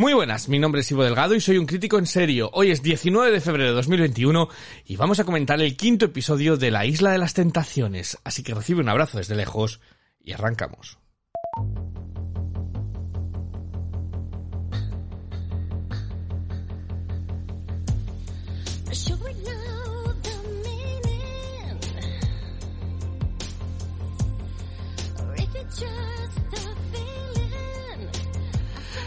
Muy buenas, mi nombre es Ivo Delgado y soy un crítico en serio. Hoy es 19 de febrero de 2021 y vamos a comentar el quinto episodio de La Isla de las Tentaciones, así que recibe un abrazo desde lejos y arrancamos.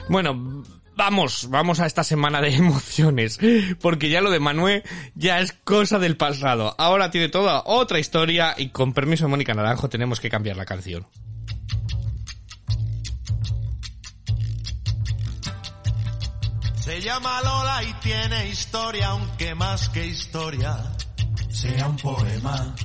Bueno, vamos, vamos a esta semana de emociones, porque ya lo de Manuel ya es cosa del pasado. Ahora tiene toda otra historia y con permiso de Mónica Naranjo tenemos que cambiar la canción. Se llama Lola y tiene historia, aunque más que historia sea un poema.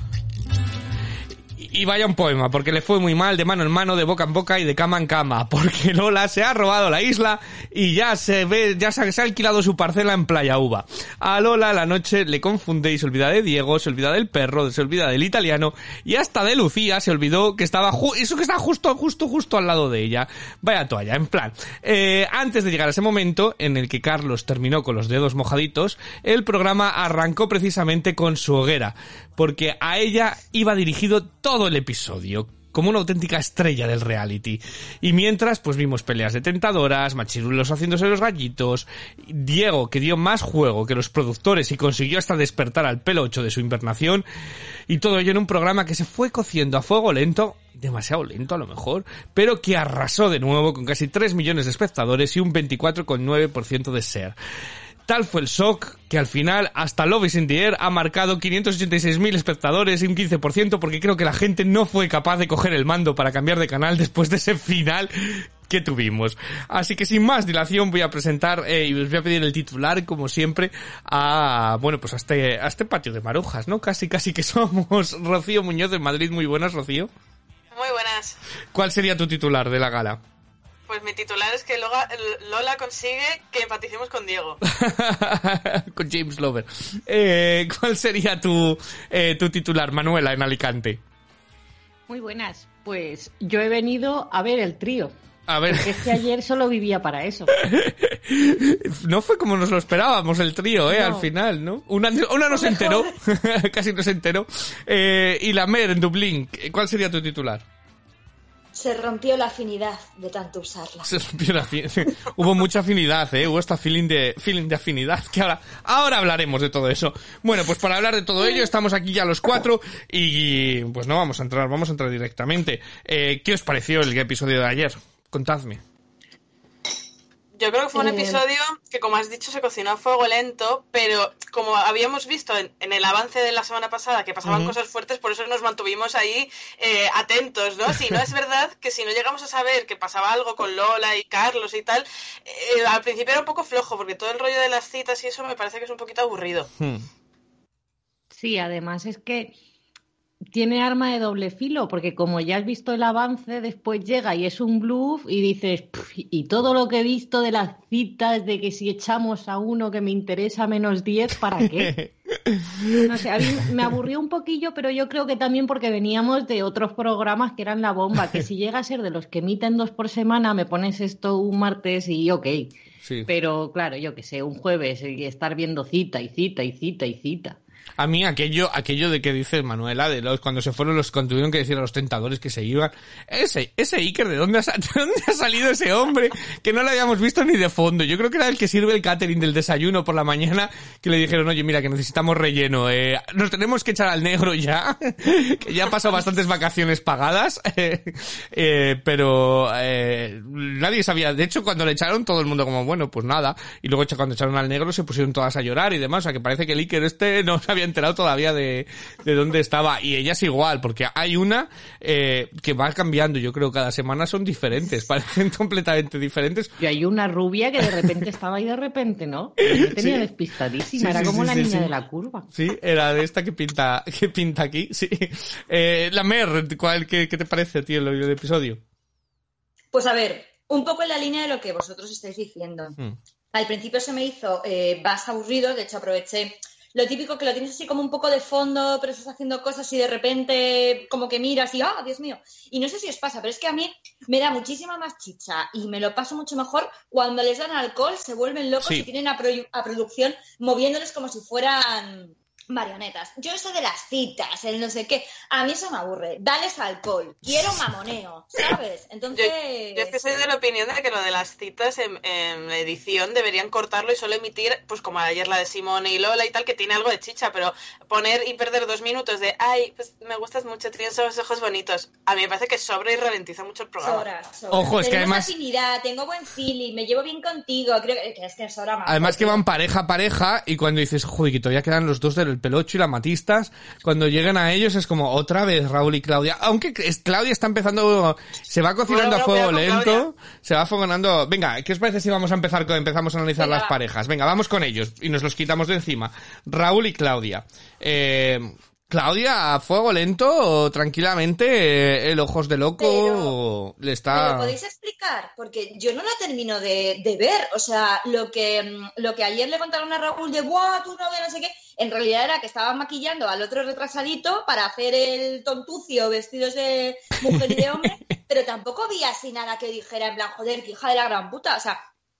Y vaya un poema, porque le fue muy mal de mano en mano, de boca en boca y de cama en cama, porque Lola se ha robado la isla y ya se ve, ya se ha, alquilado su parcela en Playa Uva. A Lola la noche le confunde y se olvida de Diego, se olvida del perro, se olvida del italiano y hasta de Lucía se olvidó que estaba eso que está justo, justo, justo al lado de ella. Vaya toalla, en plan. Eh, antes de llegar a ese momento en el que Carlos terminó con los dedos mojaditos, el programa arrancó precisamente con su hoguera, porque a ella iba dirigido todo el episodio como una auténtica estrella del reality. Y mientras, pues vimos peleas de tentadoras, machirulos haciéndose los gallitos, Diego que dio más juego que los productores y consiguió hasta despertar al pelo 8 de su invernación, y todo ello en un programa que se fue cociendo a fuego lento, demasiado lento a lo mejor, pero que arrasó de nuevo con casi 3 millones de espectadores y un 24,9% de ser. Tal fue el shock que al final hasta Love is in the Air ha marcado 586.000 espectadores y un 15% porque creo que la gente no fue capaz de coger el mando para cambiar de canal después de ese final que tuvimos. Así que sin más dilación voy a presentar eh, y os voy a pedir el titular, como siempre, a, bueno, pues a este, a este patio de marujas, ¿no? Casi, casi que somos Rocío Muñoz de Madrid. Muy buenas, Rocío. Muy buenas. ¿Cuál sería tu titular de la gala? Pues mi titular es que Lola, consigue que empaticemos con Diego. con James Lover. Eh, ¿Cuál sería tu, eh, tu titular, Manuela, en Alicante? Muy buenas. Pues yo he venido a ver el trío. A ver. Porque es que ayer solo vivía para eso. no fue como nos lo esperábamos el trío, ¿eh? Al final, ¿no? Una, una no se enteró, casi no se enteró. Eh, y la Mer en Dublín, ¿cuál sería tu titular? Se rompió la afinidad de tanto usarla. Se rompió la Hubo mucha afinidad, ¿eh? Hubo esta feeling de, feeling de afinidad que ahora, ahora hablaremos de todo eso. Bueno, pues para hablar de todo ello estamos aquí ya los cuatro y pues no vamos a entrar, vamos a entrar directamente. Eh, ¿Qué os pareció el episodio de ayer? Contadme. Yo creo que fue un episodio que, como has dicho, se cocinó a fuego lento, pero como habíamos visto en, el avance de la semana pasada que pasaban cosas fuertes, por eso nos mantuvimos ahí eh, atentos, ¿no? Si no es verdad que si no llegamos a saber que pasaba algo con Lola y Carlos y tal, eh, al principio era un poco flojo, porque todo el rollo de las citas y eso me parece que es un poquito aburrido. Hmm. Sí, además es que tiene arma de doble filo, porque como ya has visto el avance, después llega y es un bluff y dices, y todo lo que he visto de las citas, de que si echamos a uno que me interesa menos 10, ¿para qué? No sé, a mí me aburrió un poquillo, pero yo creo que también porque veníamos de otros programas que eran la bomba, que si llega a ser de los que emiten dos por semana, me pones esto un martes y ok. Pero claro, yo que sé, un jueves y estar viendo cita y cita y cita y cita. A mí aquello, aquello de que dice Manuela, de los cuando se fueron los, cuando tuvieron que decir a los tentadores que se iban, ese, ese Iker, ¿de dónde ha, dónde ha salido ese hombre? Que no lo habíamos visto ni de fondo. Yo creo que era el que sirve el catering del desayuno por la mañana, que le dijeron, oye, mira, que necesitamos relleno, eh, nos tenemos que echar al negro ya, que ya ha pasado bastantes vacaciones pagadas, eh, pero, eh, nadie sabía. De hecho, cuando le echaron, todo el mundo como, bueno, pues nada. Y luego cuando echaron al negro se pusieron todas a llorar y demás, o sea, que parece que el Iker este no sabía había enterado todavía de, de dónde estaba. Y ella es igual, porque hay una eh, que va cambiando, yo creo, cada semana son diferentes, parecen completamente diferentes. Y hay una rubia que de repente estaba ahí de repente, ¿no? Yo tenía Sí. despistadísima, Sí, era sí, como sí, la sí, niña sí. de la curva. Sí, era de esta que pinta, que pinta aquí, sí. Eh, la Mer, ¿cuál, qué, qué te parece, tío, el, el episodio? Pues a ver, un poco en la línea de lo que vosotros estáis diciendo. Mm. Al principio se me hizo eh, más aburrido, de hecho aproveché lo típico que lo tienes así como un poco de fondo, pero estás haciendo cosas y de repente como que miras y ¡ah, Dios mío! Y no sé si os pasa, pero es que a mí me da muchísima más chicha y me lo paso mucho mejor cuando les dan alcohol, se vuelven locos Sí. y tienen a, produ- a producción moviéndoles como si fueran marionetas. Yo eso de las citas, el no sé qué, a mí eso me aburre. Dales alcohol, quiero mamoneo, ¿sabes? Entonces... Yo es que soy de la opinión de que lo de las citas en, en la edición deberían cortarlo y solo emitir, pues como ayer la de Simone y Lola y tal, que tiene algo de chicha, pero poner y perder dos minutos de, ay, pues me gustas mucho, tienes esos ojos bonitos, a mí me parece que sobra y ralentiza mucho el programa. Sobra, sobra. Ojo, es que además- afinidad, tengo buen feeling, me llevo bien contigo. Creo que, que es que sobra más. Además que van pareja a pareja y cuando dices, joder, que todavía quedan los dos del pelocho y la matistas, cuando llegan a ellos es como otra vez Raúl y Claudia. Aunque Claudia está empezando, se va cocinando Bueno, a fuego lento, se va fogonando. Venga, ¿qué os parece si vamos a empezar con, empezamos a analizar Venga, las va. parejas? Venga, vamos con ellos y nos los quitamos de encima. Raúl y Claudia. Eh, Claudia, a fuego lento, tranquilamente, eh, el ojos de loco Pero- le ¿Me está... lo podéis explicar? Porque yo no lo termino de, de ver. O sea, lo que, mm, lo que ayer le contaron a Raúl de, ¡buah, tu novia, no sé qué! En realidad era que estaban maquillando al otro retrasadito para hacer el tontucio vestidos de mujer y de hombre, pero tampoco vi así nada que dijera en plan, joder, que hija de la gran puta. O sea,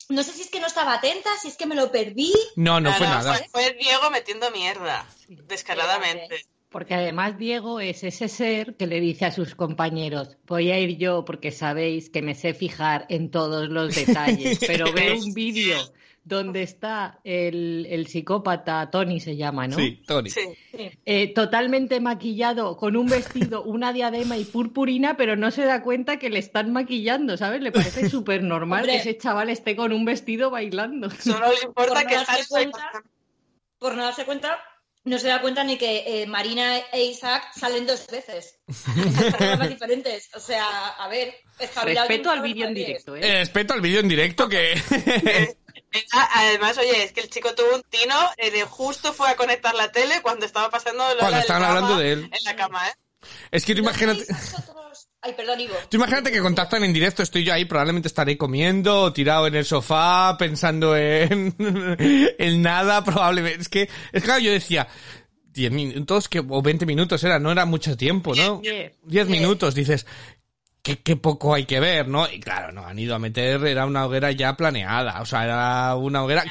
no sé si es que no estaba atenta, si es que me lo perdí. No, no fue nada. Fue, fue Diego metiendo mierda, descaradamente. Porque además Diego es ese ser que le dice a sus compañeros, voy a ir yo porque sabéis que me sé fijar en todos los detalles, pero veo un vídeo donde está el, el psicópata, Tony se llama, ¿no? Sí, Tony. Sí. Eh, totalmente maquillado, con un vestido, una diadema y purpurina, pero no se da cuenta que le están maquillando, ¿sabes? Le parece súper normal que ese chaval esté con un vestido bailando. Solo le importa Por que no darse cuenta. Por no darse cuenta, no se da cuenta ni que eh, Marina e Isaac salen dos veces. En programas diferentes. O sea, a ver, Respeto al vídeo en directo, ¿eh? Eh, Respeto al vídeo en directo que... Venga, Además, oye, es que el chico tuvo un tino eh, de justo fue a conectar la tele cuando estaba pasando Cuando estaban hablando de él. En la cama, ¿eh? es que tú ¿No imagínate... Ay, perdón, Ivo. Tú imagínate que contactan en directo, estoy yo ahí, probablemente estaré comiendo, o tirado en el sofá, pensando en, en nada, probablemente. Es que, es que claro, yo decía, 10 minutos, que, o 20 minutos era, no era mucho tiempo, ¿no? Diez. 10 minutos, dices, qué, qué poco hay que ver, ¿no? Y claro, no, han ido a meter, era una hoguera ya planeada, o sea, era una hoguera...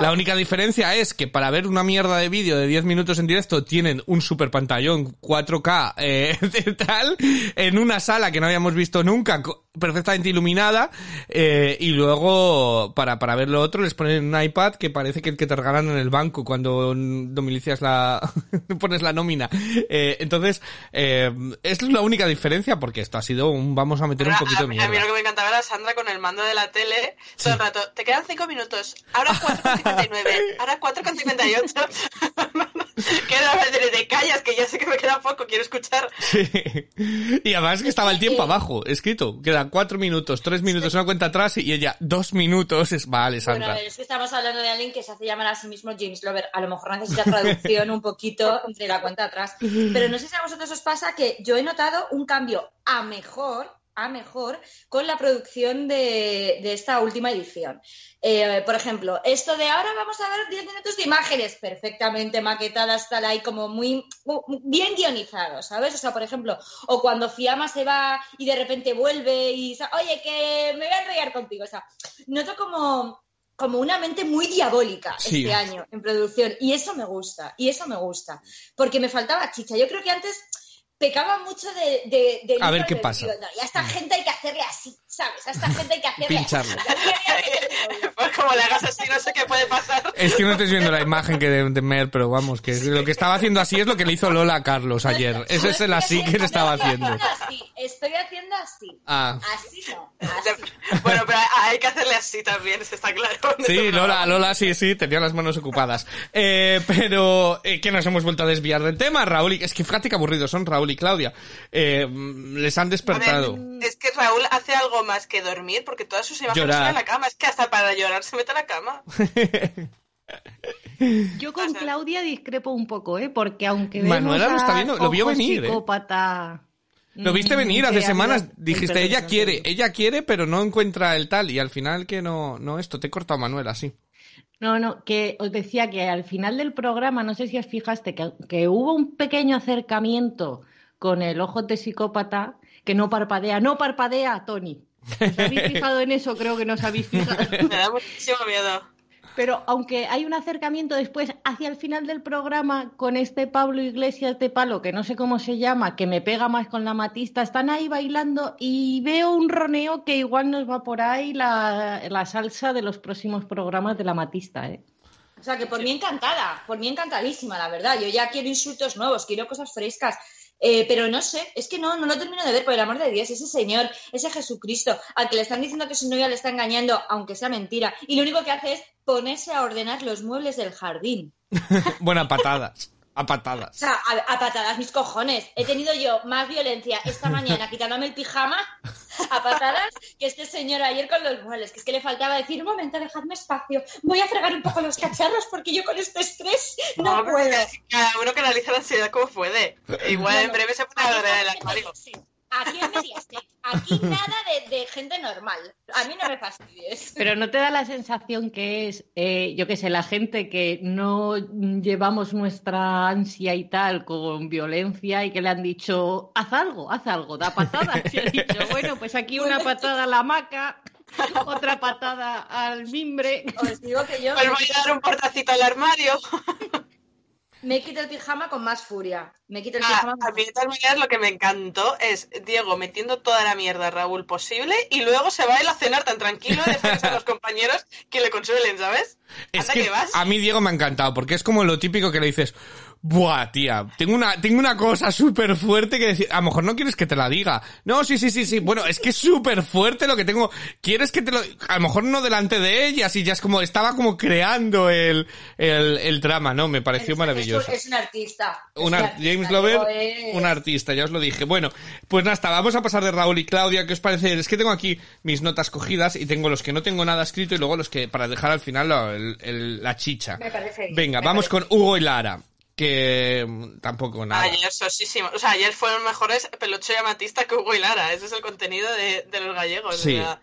La única diferencia es que para ver una mierda de vídeo de 10 minutos en directo tienen un super pantallón 4K eh, de tal en una sala que no habíamos visto nunca, perfectamente iluminada eh, y luego para, para ver lo otro les ponen un iPad que parece que el que te regalan en el banco cuando domicilias la pones la nómina. Eh, entonces eh, es la única diferencia porque esto ha sido un vamos a meter un poquito de a, a mí lo que me encantaba era Sandra con el mando de la tele todo el rato. Te quedan cinco minutos. Ahora 4,59. Ahora 4,58. que era de, de callas, que ya sé que me queda poco, quiero escuchar. Sí. Y además que estaba el tiempo abajo, escrito. Quedan cuatro minutos, tres minutos, una cuenta atrás y ella, dos minutos. Es, vale, Bueno, a Sandra. ver, es que estamos hablando de alguien que se hace llamar a sí mismo James Lover. A lo mejor necesita traducción un poquito de la cuenta atrás. Pero no sé si a vosotros os pasa que yo he notado un cambio a mejor a mejor con la producción de, de esta última edición. Eh, por ejemplo, esto de ahora vamos a ver 10 minutos de imágenes perfectamente maquetadas, tal ahí como muy, muy bien guionizados, ¿sabes? O sea, por ejemplo, o cuando Fiamma se va y de repente vuelve y dice, oye, que me voy a enrollar contigo. O sea, noto como, como una mente muy diabólica Sí. este año en producción. Y eso me gusta, y eso me gusta. Porque me faltaba chicha. Yo creo que antes pecaba mucho de... de, de A ver qué pasa. no, y a esta gente hay que hacerle así, ¿sabes? A esta gente hay que hacerle Pincharle. así. Pues como le hagas así, no sé qué puede pasar. Es que no estés viendo la imagen que de, de Mer, pero vamos, que lo que estaba haciendo así es lo que le hizo Lola a Carlos ayer. Ese es el así que se estaba haciendo. así, estoy haciendo así. Ah. Así no. Bueno, pero hay que hacerle así también, eso está claro. Sí, Lola, Lola, sí, sí, tenía las manos ocupadas. Eh, pero eh, que nos hemos vuelto a desviar del tema, Raúl. Y, es que fíjate que aburridos son Raúl y Claudia. Eh, les han despertado. Ver, es que Raúl hace algo más que dormir porque todas sus imágenes Llorar. son en la cama. Es que hasta para llorar se mete a la cama. Yo con Claudia discrepo un poco, ¿eh? Porque aunque Manuela lo está viendo, lo vio venir, ¿eh? psicópata, Lo viste mm, venir hace semanas. Dijiste, ella quiere, ella quiere, pero no encuentra el tal. Y al final que no, no esto, te he cortado Manuela, sí. No, no, que os decía que al final del programa, no sé si os fijaste, que, que hubo un pequeño acercamiento con el ojo de psicópata que no parpadea, no parpadea, Tony. ¿Os habéis fijado en eso? Creo que no os habéis fijado. Me da muchísimo miedo. Pero aunque hay un acercamiento después hacia el final del programa con este Pablo Iglesias de palo, que no sé cómo se llama, que me pega más con la matista, están ahí bailando y veo un roneo que igual nos va por ahí la, la salsa de los próximos programas de la matista, ¿eh? O sea, que por mí encantada, por mí encantadísima, la verdad. Yo ya quiero insultos nuevos, quiero cosas frescas. Eh, pero no sé, es que no, no lo termino de ver, por el amor de Dios, ese señor, ese Jesucristo, al que le están diciendo que su novia le está engañando, aunque sea mentira, y lo único que hace es ponerse a ordenar los muebles del jardín. bueno, a patadas. A O patadas. sea, a, a patadas mis cojones. He tenido yo más violencia esta mañana quitándome el pijama a patadas que este señor ayer con los muebles. Que es que le faltaba decir, un momento, dejadme espacio. Voy a fregar un poco los cacharros porque yo con este estrés no, puedo. Cada uno canaliza la ansiedad como puede. Igual en breve se pone a el armario. sí. Aquí en Mediaset. Aquí nada de, de gente normal. A mí no me fastidies. Pero ¿no te da la sensación que es, eh, yo qué sé, la gente que no llevamos nuestra ansia y tal con violencia y que le han dicho, haz algo, haz algo, da patadas? Y ha dicho, bueno, pues aquí una patada a la hamaca, otra patada al mimbre. Os digo que yo Pues voy a dar un portacito al armario. Me quito el pijama con más furia. Me quito el Ah, pijama a mí de todas maneras lo que me encantó es Diego metiendo toda la mierda a Raúl posible y luego se va a él a cenar tan tranquilo y después a los compañeros que le consuelen, ¿sabes? Es Anda que vas. a mí Diego me ha encantado, porque es como lo típico que le dices, buah, tía, tengo una, tengo una cosa súper fuerte que decir, a lo mejor no quieres que te la diga. No, sí, sí, sí, sí, bueno, es que es súper fuerte lo que tengo, quieres que te lo, a lo mejor no delante de ella, y ya es como, estaba como creando el, el, el drama, ¿no? Me pareció Es- maravilloso. Es, un artista. Es Un un ar- artista, James Lover, es- un artista, ya os lo dije. Bueno, pues nada, vamos a pasar de Raúl y Claudia. ¿Qué os parece? Es que tengo aquí mis notas cogidas y tengo los que no tengo nada escrito y luego los que, para dejar al final la, el- el- la chicha. Me parece bien, Venga, me vamos parece con Hugo y Lara. Que mm, tampoco nada. Ayer sosísimo. O sea, ayer fueron mejores Pelocho y Amatista que Hugo y Lara. Ese es el contenido de, de los gallegos. Sí. O sea,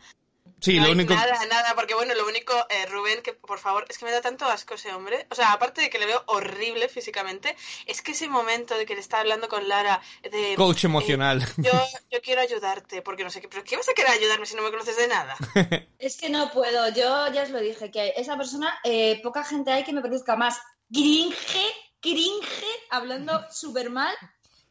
Sí, no lo hay único. Nada, nada, porque bueno, lo único, eh, Rubén, que por favor, es que me da tanto asco ese hombre. O sea, aparte de que le veo horrible físicamente, es que ese momento de que le está hablando con Lara, de. Coach eh, emocional. yo, yo quiero ayudarte, porque no sé qué. ¿Pero qué vas a querer ayudarme si no me conoces de nada? Es que no puedo, yo ya os lo dije, que esa persona, eh, poca gente hay que me parezca más cringe, cringe, hablando súper mal,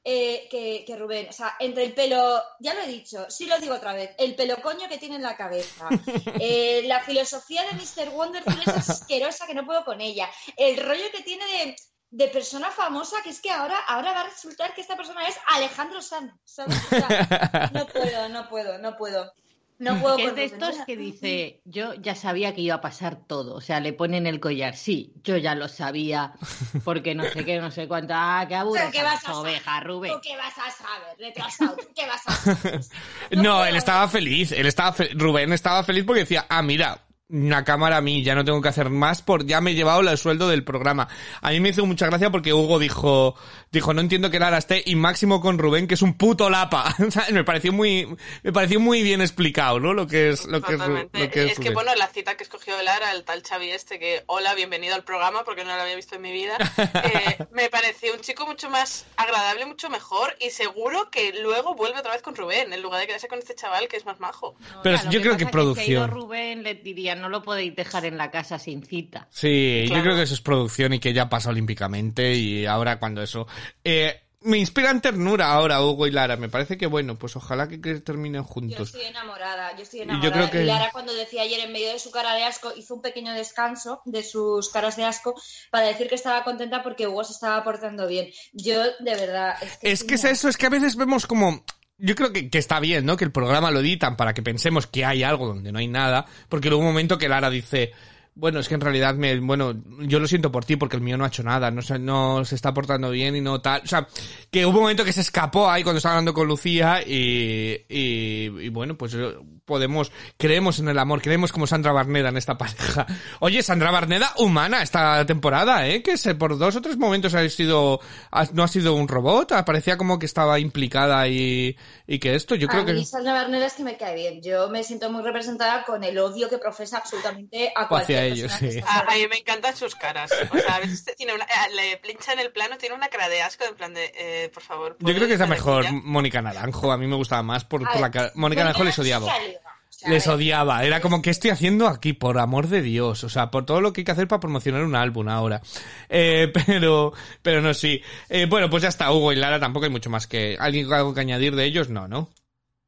eh, que, que Rubén. O sea, entre el pelo, ya lo he dicho, sí lo digo otra vez, el pelo coño que tiene en la cabeza, eh, la filosofía de Mr. Wonderful es asquerosa que no puedo con ella, el rollo que tiene de, de persona famosa, que es que ahora, ahora va a resultar que esta persona es Alejandro Sanz, ¿sabes? O sea, no puedo, no puedo, no puedo. No puedo Que es de estos que dice, yo ya sabía que iba a pasar todo. O sea, le ponen el collar. Sí, yo ya lo sabía. Porque no sé qué, no sé cuánto. Ah, qué aburre ¿Pero qué vas a oveja, saber? Rubén. ¿Tú qué vas a saber, qué vas a saber? No, puedo. él estaba feliz. Él estaba fe- Rubén estaba feliz porque decía, ah, mira, una cámara a mí, ya no tengo que hacer más por ya me he llevado el sueldo del programa. A mí me hizo mucha gracia porque Hugo dijo, dijo, no entiendo que Lara esté y máximo con Rubén, que es un puto lapa. O sea, me pareció muy, me pareció muy bien explicado, ¿no? Lo que es, lo que es, lo que es, es que Rubén. bueno, la cita que escogió Lara, el tal Xavi este, que hola, bienvenido al programa, porque no lo había visto en mi vida, eh, me pareció un chico mucho más agradable, mucho mejor, y seguro que luego vuelve otra vez con Rubén, en lugar de quedarse con este chaval que es más majo. Pero Ya, yo creo que ido producción. Rubén le diría, no lo podéis dejar en la casa sin cita. Sí, yo creo que eso es producción y que ya pasa olímpicamente y ahora cuando eso... Eh, me inspiran ternura ahora Hugo y Lara. Me parece que bueno, pues ojalá que, terminen Yo juntos. estoy enamorada, yo estoy Y yo enamorada. creo que- Y Lara cuando decía ayer en medio de su cara de asco, hizo un pequeño descanso de sus caras de asco para decir que estaba contenta porque Hugo se estaba portando bien. Yo, de verdad, es que... Es que es eso, es que a veces vemos como yo creo que, que está bien, ¿no? Que el programa lo editan para que pensemos que hay algo donde no hay nada, porque luego un momento que Lara dice, bueno, es que en realidad me, bueno, yo lo siento por ti porque el mío no ha hecho nada, no se, no se está portando bien y no tal. O sea, que hubo un momento que se escapó ahí cuando estaba hablando con Lucía y, y, y bueno, pues eh, podemos, creemos en el amor, creemos como Sandra Barneda en esta pareja. Oye, Sandra Barneda, humana esta temporada, ¿eh? Que se, por dos o tres momentos ha sido, ha- no ha sido un robot, parecía como que estaba implicada y, y que esto, yo creo a que... mí Sandra Barnera es que me cae bien. Yo me siento muy representada con el odio que profesa absolutamente a cualquier ellos, sí. está A, por a mí me encantan sus caras. O sea, a veces tiene una, eh, le pincha en el plano, tiene una cara de asco, en plan de, eh, por favor. Yo ¿puedo creo que es la dejar de mejor? Mónica Naranjo, a mí me gustaba más por, la cara. Mónica Naranjo les odiaba. Les odiaba, era como, ¿qué estoy haciendo aquí? Por amor de Dios, o sea, por todo lo que hay que hacer para promocionar un álbum ahora. Eh, pero, pero no, sí. Eh, bueno, pues ya está, Hugo y Lara, tampoco hay mucho más que, ¿alguien algo que añadir de ellos? No, ¿no?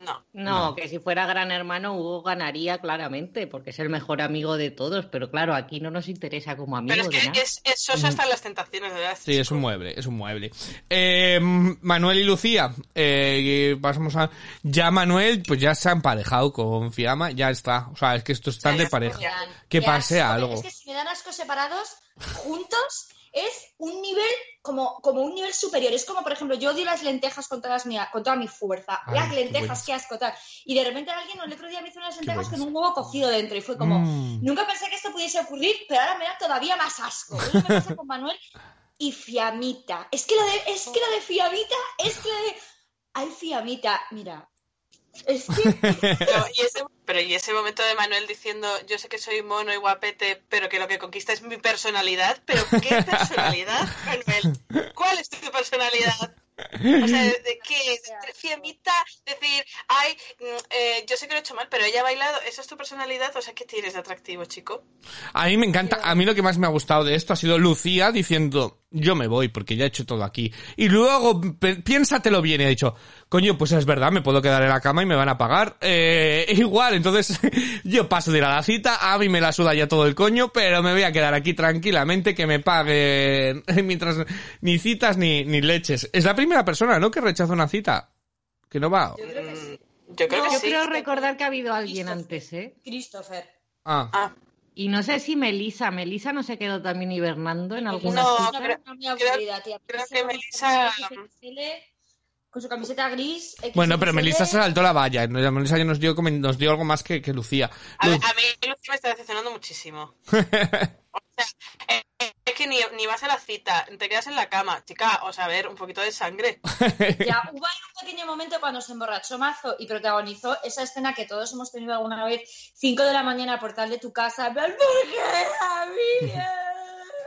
No. No, que si fuera gran hermano, Hugo ganaría claramente, porque es el mejor amigo de todos, pero claro, aquí no nos interesa como amigo Pero es de que nada. es, es hasta las tentaciones, de verdad. Sí, es un mueble, es un mueble. Eh, Manuel y Lucía, eh, pasamos a... Ya Manuel, pues ya se ha emparejado con Fiamma, ya está. O sea, es que estos están Ya, de ya pareja. Que pase asco. algo. Es que si me dan asco separados, juntos, es un nivel como, como un nivel superior. Es como, por ejemplo, yo odio las lentejas con, todas mi, con toda mi fuerza. Ay, las qué lentejas, buenas. qué asco tal. Y de repente alguien el otro día me hizo unas lentejas con un huevo cocido dentro y fue como, Mm. nunca pensé que esto pudiese ocurrir, pero ahora me da todavía más asco. Eso me pasa con Manuel y Fiamita. Es que lo de, es que lo de Fiamita, es que lo de... Ay, Fiamita, mira. Que Pero y, ese, pero y ese momento de Manuel diciendo, yo sé que soy mono y guapete, pero que lo que conquista es mi personalidad. ¿Pero qué personalidad, Manuel? ¿Cuál es tu personalidad? O sea, ¿de? ¿De fiamita? Decir, ay, mm, eh, yo sé que lo he hecho mal, pero ella ha bailado. ¿Esa es tu personalidad? O sea, ¿qué tienes de atractivo, chico? A mí me encanta, a mí lo que más me ha gustado de esto ha sido Lucía diciendo, yo me voy porque ya he hecho todo aquí. Y luego, piénsatelo bien, y ha dicho, coño, pues es verdad, me puedo quedar en la cama y me van a pagar. Eh, igual, entonces yo paso de ir a la cita, a mí me la suda ya todo el coño, pero me voy a quedar aquí tranquilamente que me paguen mientras ni citas ni, ni leches. Es la primera persona, ¿no? Que rechaza una cita. Que no va. yo creo que sí. Yo creo No, que Yo sí. creo recordar que ha habido alguien antes, ¿eh? Christopher. Ah. Ah, Y no sé si Melisa, Melisa no se quedó también hibernando en alguna No, creo- tía. creo Ese que XXL, Con su camiseta gris. Bueno, pero XXL. Melissa se saltó la valla. Melissa ya nos dio, nos dio algo más que, que Lucía. a, mí Lucía me está decepcionando muchísimo. O sea, eh, eh, que ni, ni vas a la cita, te quedas en la cama. Chica, o sea, a ver, un poquito de sangre. Ya, hubo ahí un pequeño momento cuando se emborrachó mazo y protagonizó esa escena que todos hemos tenido alguna vez, 5 de la mañana al portal de tu casa, en plan, ¿por qué a mí?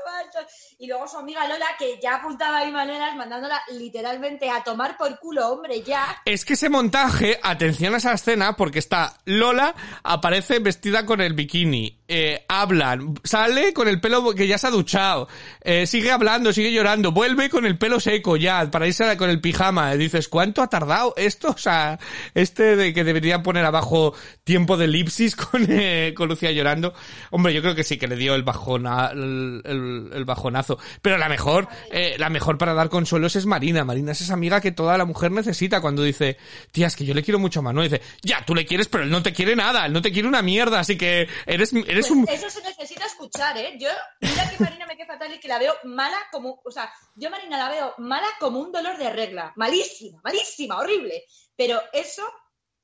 macho?". Y luego su amiga Lola, que ya apuntaba ahí maneras, mandándola literalmente a tomar por culo, hombre, ya. Es que ese montaje, atención a esa escena, porque está Lola, aparece vestida con el bikini, eh, hablan, sale con el pelo que ya se ha duchado, eh, sigue hablando, sigue llorando, vuelve con el pelo seco ya, para irse con el pijama. Dices, ¿cuánto ha tardado esto? O sea, este de que debería poner abajo tiempo de elipsis con, eh, con Lucía llorando. Hombre, yo creo que sí que le dio el bajón, a- el, el- el bajonazo. Pero la mejor, eh, la mejor para dar consuelos es Marina. Marina es esa amiga que toda la mujer necesita cuando dice, tía, es que yo le quiero mucho a Manuel. Dice, ya, tú le quieres, pero él no te quiere nada, él no te quiere una mierda, así que eres, eres Pues un... Eso se necesita escuchar, ¿eh? Yo, mira que Marina me queda fatal y que la veo mala como, o sea, yo Marina la veo mala como un dolor de regla, malísima, malísima, horrible. Pero eso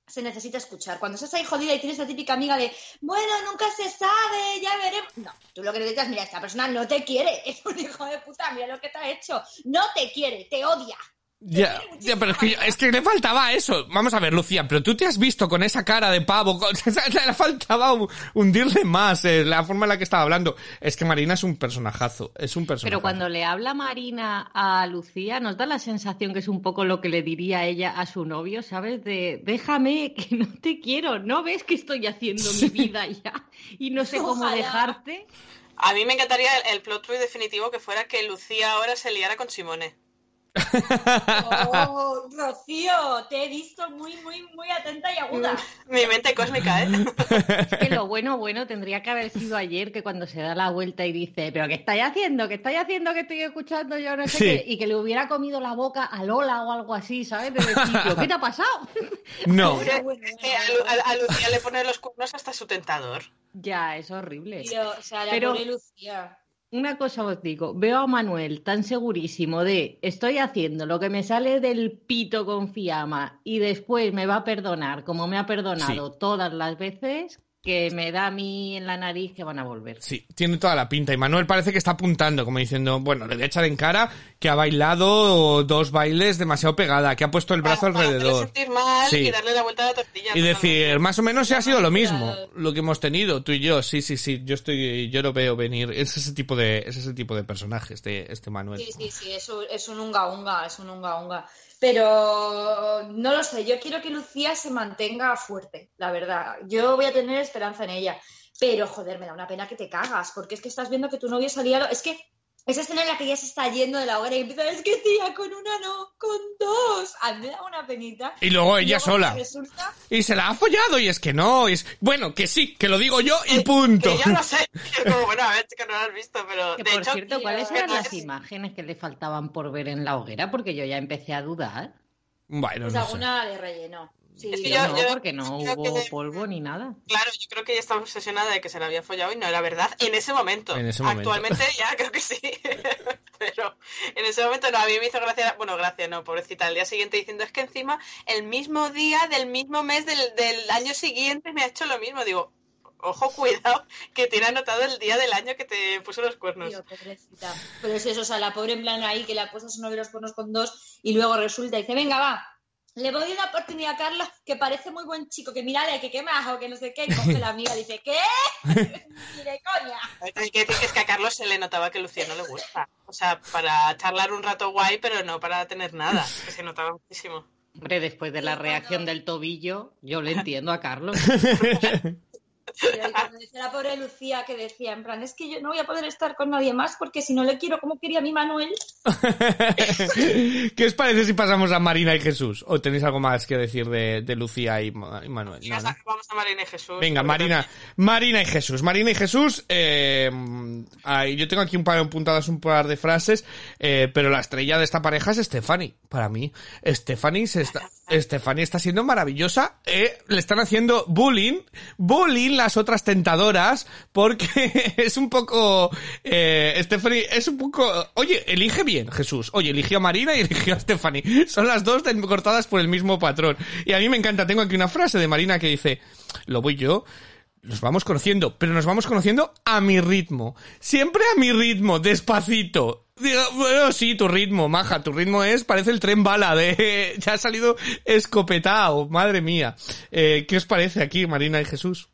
se necesita escuchar. Cuando estás ahí jodida y tienes la típica amiga de, bueno, nunca se sabe, ya veremos. No, tú lo que necesitas, mira, esta persona no te quiere, es un hijo de puta, mira lo que te ha hecho. No te quiere, te odia. Ya, ya, pero es que, yo- es que le faltaba eso. Vamos a ver, Lucía, pero tú te has visto con esa cara de pavo, con- le faltaba un- hundirle más eh, la forma en la que estaba hablando. Es que Marina es un personajazo, es un personaje. Pero cuando le habla Marina a Lucía, nos da la sensación que es un poco lo que le diría ella a su novio, ¿sabes? De déjame que no te quiero, ¿no ves que estoy haciendo mi vida ya? Y no sé cómo Ojalá. dejarte. A mí me encantaría el, el plot twist definitivo que fuera que Lucía ahora se liara con Simone. Oh, Rocío, te he visto muy, muy, muy atenta y aguda. Mi mente cósmica, ¿eh? Es que lo bueno, bueno, tendría que haber sido ayer que cuando se da la vuelta y dice, pero ¿qué estáis haciendo? ¿Qué estáis haciendo que estoy escuchando yo? No sé Sí. qué. Y que le hubiera comido la boca a Lola o algo así, ¿sabes? De decir, "¿Pero ¿qué te ha pasado? No. A, Lu- a- a Lucía le pone los cuernos hasta su tentador. ya, es horrible. Tío, o sea, la Pero- Lucía. Una cosa os digo, veo a Manuel tan segurísimo de estoy haciendo lo que me sale del pito con fiamma y después me va a perdonar como me ha perdonado todas las veces que me da a mí en la nariz que van a volver. Sí, tiene toda la pinta. Y Manuel parece que está apuntando, como diciendo, bueno, le voy a echar en cara que ha bailado dos bailes demasiado pegada, que ha puesto el brazo Para- para hacerle alrededor. sentir mal Sí. y darle la vuelta a la tortilla. Y decir, más o menos se ha sido lo mismo, lo que hemos tenido, tú y yo. Sí, sí, sí, yo estoy, yo lo veo venir. Es ese tipo de, es ese tipo de personaje, este, este Manuel. Sí, sí, sí, es un, es un unga unga, es un unga unga. Pero no lo sé, yo quiero que Lucía se mantenga fuerte, la verdad. Yo voy a tener esperanza en ella. Pero, joder, me da una pena que te cagas, porque es que estás viendo que tu novio salía... Es que esa escena en la que ella se está yendo de la hoguera y empieza, es que tía, con una no, con dos. A mí me da una penita. Y luego ella luego sola. Resulta Y se la ha follado, y es que no, es, bueno, que sí, que lo digo yo y punto. Que yo no sé. Como, bueno, a ver, chica, no lo has visto, pero Que de por hecho, cierto, ¿cuáles eran es- las imágenes que le faltaban por ver en la hoguera? Porque yo ya empecé a dudar. Bueno, pues no sé. alguna de relleno. Sí, Es que Yo yo- no, yo porque no hubo que- polvo ni nada. Claro, yo creo que ella estaba obsesionada de que se la había follado y no era verdad en ese momento. En ese momento. Actualmente ya creo que sí. Pero en ese momento no, a mí me hizo gracia, bueno, gracia no, pobrecita, al día siguiente diciendo es que encima el mismo día del mismo mes del, del año siguiente me ha hecho lo mismo. Digo, ojo, cuidado, que tiene anotado el día del año que te puso los cuernos. Tío, pobrecita. Pero es eso, o sea, la pobre en plan ahí que le ha puesto a su novio los cuernos con dos y luego resulta y dice, venga, va, le voy una oportunidad a Carlos que parece muy buen chico, que mira, que qué majo, que no sé qué, y coge la amiga y dice, ¿qué? Ni de coña. Hay que decir que es que a Carlos se le notaba que Lucía no le gusta. O sea, para charlar un rato guay, pero no para tener nada. Que se notaba muchísimo. Hombre, después de la reacción del tobillo, yo le entiendo a Carlos. Pero cuando la pobre Lucía que decía, en plan, es que yo no voy a poder estar con nadie más porque si no le quiero como quería mi Manuel. ¿Qué os parece si pasamos a Marina y Jesús? ¿O tenéis algo más que decir de, de Lucía y, Ma- y Manuel? Vamos a Marina y Jesús. Venga, Marina, Marina y Jesús. Marina y Jesús, eh, ay, yo tengo aquí un par apuntadas un par de frases, eh, pero la estrella de esta pareja es Stephanie, para mí. Stephanie se está, Stephanie está siendo maravillosa, eh, le están haciendo bullying, bullying las otras tentadoras, porque es un poco, eh, Stephanie es un poco, oye, elige bien, Jesús, oye, eligió a Marina y eligió a Stephanie. Son las dos cortadas por el mismo patrón. Y a mí me encanta, tengo aquí una frase de Marina que dice, lo voy yo, nos vamos conociendo, pero nos vamos conociendo a mi ritmo. Siempre a mi ritmo, despacito. Digo, bueno, sí, tu ritmo, maja, tu ritmo es, parece el tren bala de, ya ha salido escopetado, madre mía. Eh, ¿Qué os parece aquí, Marina y Jesús?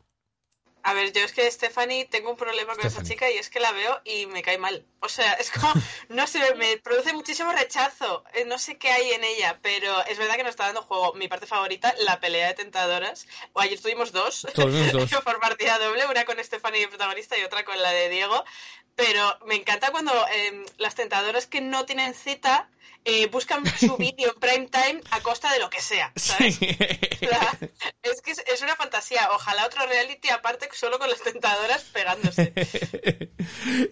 A ver, yo es que Stephanie tengo un problema con esa chica y es que la veo y me cae mal. O sea, es como, no sé, me produce muchísimo rechazo. Eh, No sé qué hay en ella, pero es verdad que nos está dando juego. Mi parte favorita, la pelea de tentadoras. O ayer tuvimos dos. Dos. por partida doble, una con Stephanie de protagonista y otra con la de Diego. Pero me encanta cuando eh, las tentadoras que no tienen cita eh, buscan su vídeo en prime time a costa de lo que sea, ¿sabes? Sí. O sea, es que es, es una fantasía. Ojalá otro reality aparte solo con las tentadoras pegándose.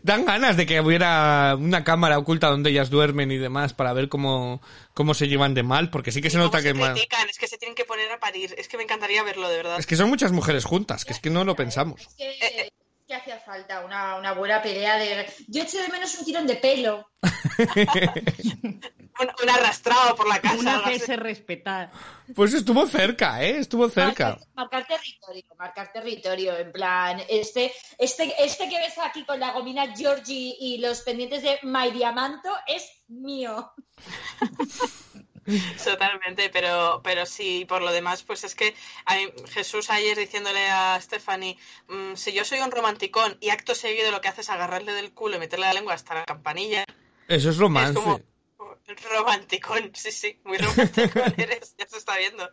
Dan ganas de que hubiera una cámara oculta donde ellas duermen y demás para ver cómo, cómo se llevan de mal, porque sí que se nota que... ma- critican, es que se tienen que poner a parir. Es que me encantaría verlo, de verdad. Es que son muchas mujeres juntas, que es que no lo pensamos. Es que, es que hacía falta una, una buena pelea de... Yo eché de menos un tirón de pelo. Un, un arrastrado por la casa. Una hacerse respetar. Pues estuvo cerca, ¿eh? Estuvo cerca. Marcar, marcar territorio, marcar territorio, en plan, este, este, este que ves aquí con la gomina Georgie y los pendientes de My Diamanto es mío. Totalmente, pero, pero sí, por lo demás, pues es que a mí- Jesús ayer diciéndole a Stephanie, mm, si yo soy un romanticón y acto seguido lo que hace es agarrarle del culo y meterle la lengua hasta la campanilla, Eso es es romance. como romanticón, sí, sí, muy romanticón eres, ya se está viendo.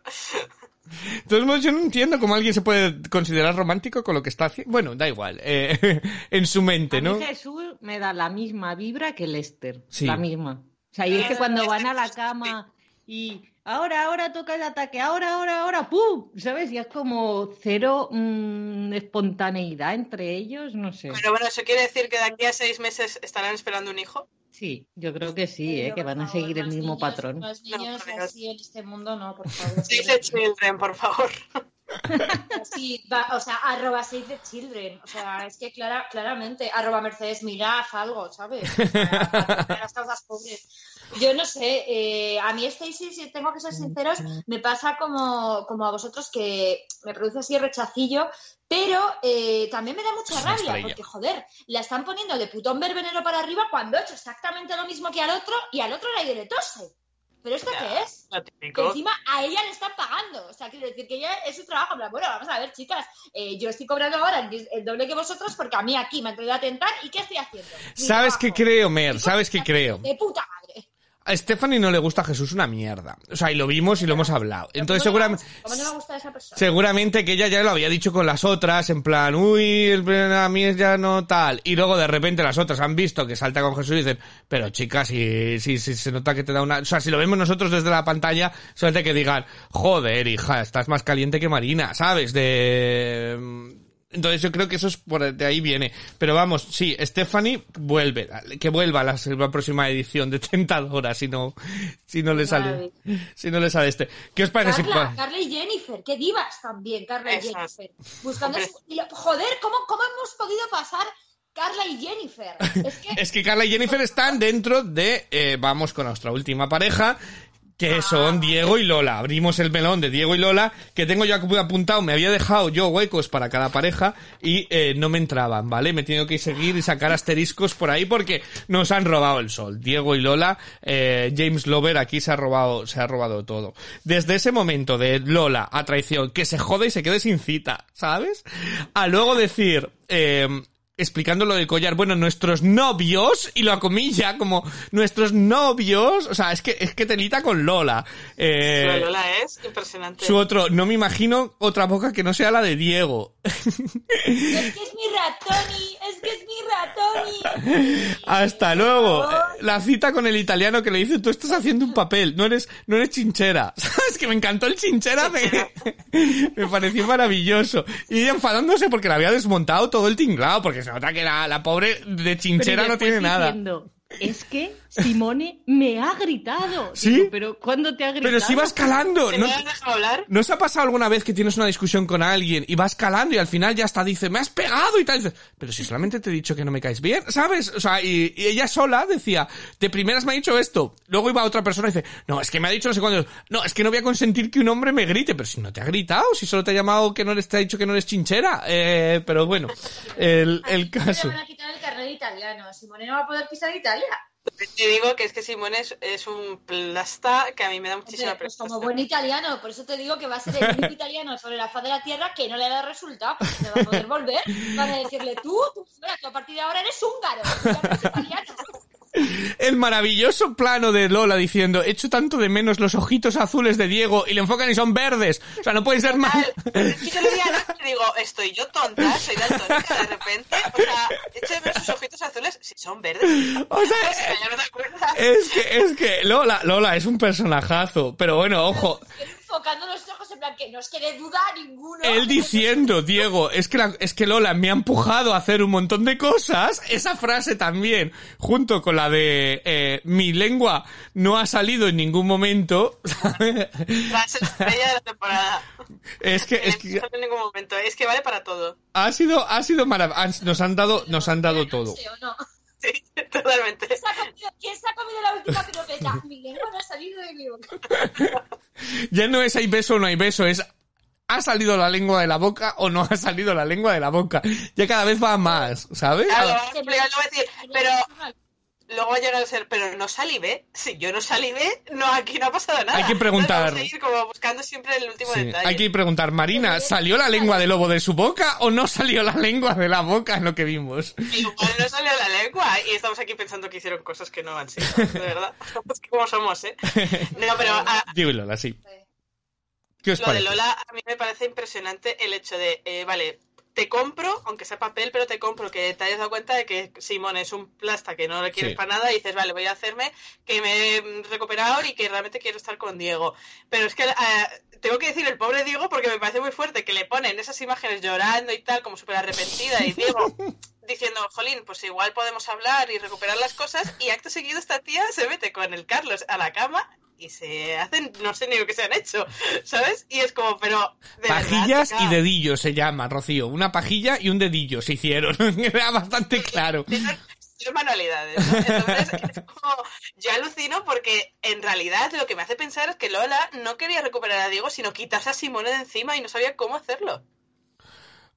Modos, yo no entiendo cómo alguien se puede considerar romántico con lo que está haciendo. Bueno, da igual. eh, en su mente, A mí ¿no? Jesús me da la misma vibra que Lester. Sí. La misma. O sea, y es que cuando van a la cama y ahora, ahora toca el ataque, ahora, ahora, ahora, ¡pum! ¿Sabes? Y es como cero mm, espontaneidad entre ellos, no sé. Pero bueno, ¿eso quiere decir que de aquí a seis meses estarán esperando un hijo? Sí, yo creo que sí, ¿eh? Que van a favor, seguir el mismo niños- patrón. Los niños por Dios. así en este mundo no, por favor. Save the children, por favor. Sí, va, o sea, arroba save the children. O sea, es que clara, claramente, arroba Mercedes, mirad algo, ¿sabes? O sea, las causas pobres. Yo no sé, eh, a mí Stacy, si tengo que ser sinceros, me pasa como, como a vosotros que me produce así rechacillo, pero eh, también me da mucha rabia, porque joder, la están poniendo de putón verbenero para arriba cuando ha hecho exactamente lo mismo que al otro y al otro le le tose. ¿Pero esto qué es? Que encima a ella le están pagando. O sea, quiero decir que ella es su trabajo. Plan, bueno, vamos a ver, chicas, eh, yo estoy cobrando ahora el, el doble que vosotros porque a mí aquí me han traído a tentar. ¿Y qué estoy haciendo? Mi ¿Sabes qué creo, Mer? ¿Sabes qué creo? De puta madre. A Stephanie no le gusta a Jesús una mierda. O sea, y lo vimos y lo hemos hablado. Entonces, ¿Cómo no me seguramente... ¿Cómo no gusta esa persona? Seguramente que ella ya lo había dicho con las otras, en plan, uy, a mí es ya no tal. Y luego de repente las otras han visto que salta con Jesús y dicen, pero chicas, si, si, si se nota que te da una... O sea, si lo vemos nosotros desde la pantalla, solamente que digan, joder, hija, estás más caliente que Marina, ¿sabes? De... Entonces yo creo que eso es por de ahí viene. Pero vamos, sí, Stephanie vuelve, que vuelva a la, la próxima edición de Tentadora, si no, si no le sale, si no le sale este. ¿Qué os parece? Carla, pa- Carla y Jennifer, qué divas también, Carla y. Jennifer. Buscando Joder, ¿cómo, ¿cómo hemos podido pasar Carla y Jennifer? Es que Es que Carla y Jennifer están dentro de, eh, vamos con nuestra última pareja, que son Diego y Lola. Abrimos el melón de Diego y Lola, que tengo yo apuntado, me había dejado yo huecos para cada pareja y eh, no me entraban, ¿vale? Me he tenido que seguir y sacar asteriscos por ahí porque nos han robado el sol. Diego y Lola, eh, James Lover aquí se ha robado, se ha robado todo. Desde ese momento de Lola a traición, que se jode y se quede sin cita, ¿sabes? A luego decir, eh, explicando lo del collar, bueno, nuestros novios, y lo acomilla como nuestros novios, o sea, es que, es que telita con Lola. Eh, Pero Lola es impresionante. su otro, no me imagino otra boca que no sea la de Diego. es que es mi ratoni, es Hasta luego. La cita con el italiano que le dice, tú estás haciendo un papel, no eres, no eres chinchera. ¿Sabes? Que me encantó el chinchera, me, me pareció maravilloso. Y ella enfadándose porque le había desmontado todo el tinglado, porque se nota que la, la pobre de chinchera no tiene nada. diciendo, es que Simone me ha gritado. ¿Sí? Digo, pero ¿cuándo te ha gritado? Pero si vas calando, ¿Te ¿no? me has dejado hablar? ¿No os ha pasado alguna vez que tienes una discusión con alguien y vas calando y al final ya hasta dice, me has pegado y tal? Y dices, pero si solamente te he dicho que no me caes bien, ¿sabes? O sea, y, y ella sola decía, de primeras me ha dicho esto. Luego iba otra persona y dice, no, es que me ha dicho no sé cuándo. No, es que no voy a consentir que un hombre me grite. Pero si no te ha gritado, si solo te ha llamado que no eres, te ha dicho que no eres chinchera. Eh, pero bueno, el, el caso. Le van a quitar el carnet italiano. Simone no va a poder pisar Italia. Te digo que es que Simone es, es un plasta que a mí me da muchísima Hombre, pues presión. como buen italiano, por eso te digo que va a ser el único italiano sobre la faz de la tierra que no le da resultado. No va a poder volver. Van a decirle, tú, tú, tú a partir de ahora eres húngaro. ya no eres italiano. El maravilloso plano de Lola diciendo, echo tanto de menos los ojitos azules de Diego y le enfocan y son verdes. O sea, no pueden ser más. Que yo anoche y digo, estoy yo tonta, soy daltónica de repente. O sea, echo de ver sus ojitos azules, si son verdes. O sea, ya no te acuerdas. Es que, es que Lola, Lola es un personajazo, pero bueno, ojo, enfocando los ojos en plan que no os quede duda ninguno. él diciendo, Diego, es que, la- es que Lola me ha empujado a hacer un montón de cosas, esa frase también, junto con la de eh, mi lengua no ha salido en ningún momento. Frase estrella de la temporada. es que, es En que en ningún momento. Es que vale para todo. ha sido, ha sido maravilloso, nos han dado, nos han dado todo. ¿Sí o no? Sí, totalmente. ¿Quién se ha comido, quién se ha comido la última piropeta? Mi lengua no ha salido de mi boca. Ya no es hay beso o no hay beso, es ha salido la lengua de la boca o no ha salido la lengua de la boca. Ya cada vez va más, ¿sabes? Claro, A- vamos a decir, pero luego va a llegar a ser, pero no salivé. Si yo no salivé, no, aquí no ha pasado nada. Hay que preguntar. A ir como buscando siempre el último Sí, detalle. Hay que preguntar, Marina, ¿salió la lengua de lobo de su boca o no salió la lengua de la boca en lo que vimos? Igual no salió la lengua y estamos aquí pensando que hicieron cosas que no han sido, de verdad. Es que como somos, ¿eh? No, pero a- Digo y Lola, sí. ¿Qué os lo de? Lola a mí me parece impresionante el hecho de, eh, vale, te compro, aunque sea papel, pero te compro que te hayas dado cuenta de que Simón es un plasta que no le quieres Sí. para nada y dices, vale, voy a hacerme que me he recuperado y que realmente quiero estar con Diego. Pero es que eh, tengo que decir el pobre Diego porque me parece muy fuerte que le ponen esas imágenes llorando y tal, como súper arrepentida y Diego diciendo, jolín, pues igual podemos hablar y recuperar las cosas y acto seguido esta tía se mete con el Carlos a la cama y se hacen, no sé ni lo que se han hecho, ¿sabes? Y es como, pero... de Pajillas y dedillos se llama, Rocío. Una pajilla y un dedillo se hicieron. Era bastante claro. manualidades, ¿no? Entonces, es como, yo alucino porque en realidad lo que me hace pensar es que Lola no quería recuperar a Diego, sino quitarse a Simone de encima y no sabía cómo hacerlo.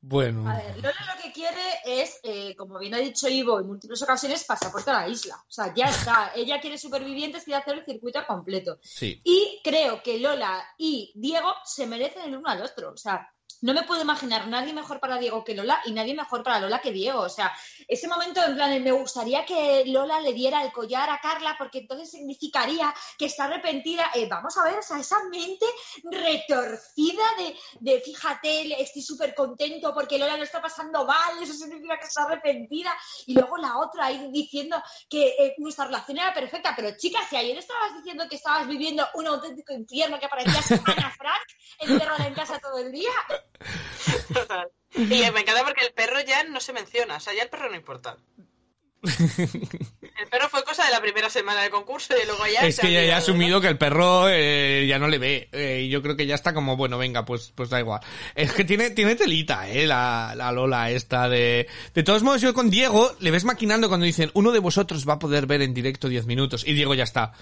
Bueno. A ver, Lola lo que quiere es, eh, como bien ha dicho Ivo en múltiples ocasiones, pasaporte a la isla. O sea, ya está. Ella quiere supervivientes, quiere hacer el circuito completo. Sí. Y creo que Lola y Diego se merecen el uno al otro. O sea, no me puedo imaginar nadie mejor para Diego que Lola y nadie mejor para Lola que Diego. O sea, ese momento en plan, me gustaría que Lola le diera el collar a Carla porque entonces significaría que está arrepentida. Eh, vamos a ver, o sea, esa mente retorcida de, de fíjate, estoy súper contento porque Lola lo está pasando mal, eso significa que está arrepentida. Y luego la otra ahí diciendo que eh, nuestra relación era perfecta. Pero chicas, si ayer estabas diciendo que estabas viviendo un auténtico infierno, que parecías Ana Frank encerrada en casa todo el día. Total. Y me encanta porque el perro ya no se menciona, o sea, ya el perro no importa. El perro fue cosa de la primera semana del concurso y luego ya... Es que ya, ya ha asumido que el perro eh, ya no le ve. Eh, y yo creo que ya está como, bueno, venga, pues, pues da igual. Es que tiene, tiene telita, eh, la, la Lola esta de... De todos modos, yo con Diego le ves maquinando cuando dicen, uno de vosotros va a poder ver en directo 10 minutos. Y Diego ya está.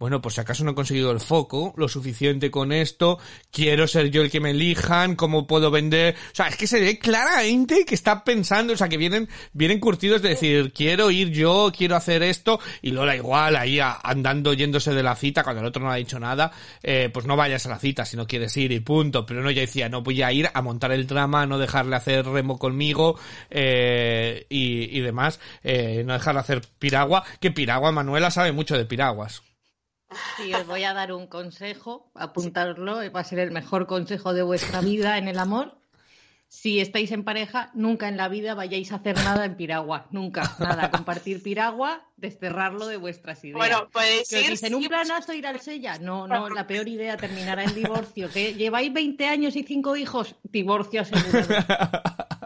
Bueno, pues si acaso no he conseguido el foco, lo suficiente con esto, quiero ser yo el que me elijan, cómo puedo vender, o sea, es que se ve claramente que está pensando, o sea, que vienen, vienen curtidos de decir, quiero ir yo, quiero hacer esto, y Lola igual, ahí andando, yéndose de la cita, cuando el otro no ha dicho nada, eh, pues no vayas a la cita si no quieres ir y punto, pero no, ya decía, no voy a ir a montar el drama, no dejarle hacer remo conmigo, eh, y, y demás, eh, no dejarle hacer piragua, que piragua, Manuela sabe mucho de piraguas. Sí, os voy a dar un consejo, apuntarlo, va a ser el mejor consejo de vuestra vida en el amor. Si estáis en pareja, nunca en la vida vayáis a hacer nada en piragua, nunca, nada. Compartir piragua, desterrarlo de vuestras ideas. Bueno, podéis ir... dicen un planazo ir al Sella. No, no, la peor idea terminará en divorcio. Que lleváis 20 años y 5 hijos, divorcio asegurado.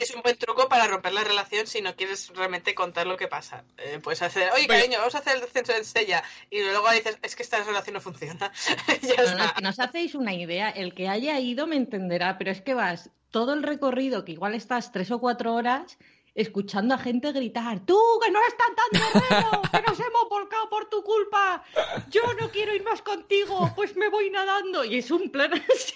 Es un buen truco para romper la relación si no quieres realmente contar lo que pasa. Eh, puedes hacer, oye, Pero- cariño, vamos a hacer el descenso del Sella. Y luego dices, es que esta relación no funciona. ya No, no, está. es que no os hacéis una idea. El que haya ido me entenderá, pero es que vas todo el recorrido, que igual estás tres o cuatro horas, escuchando a gente gritar, tú, que no estás tan terreno, que nos hemos volcado por tu culpa, yo no quiero ir más contigo, pues me voy nadando. Y es un plan así.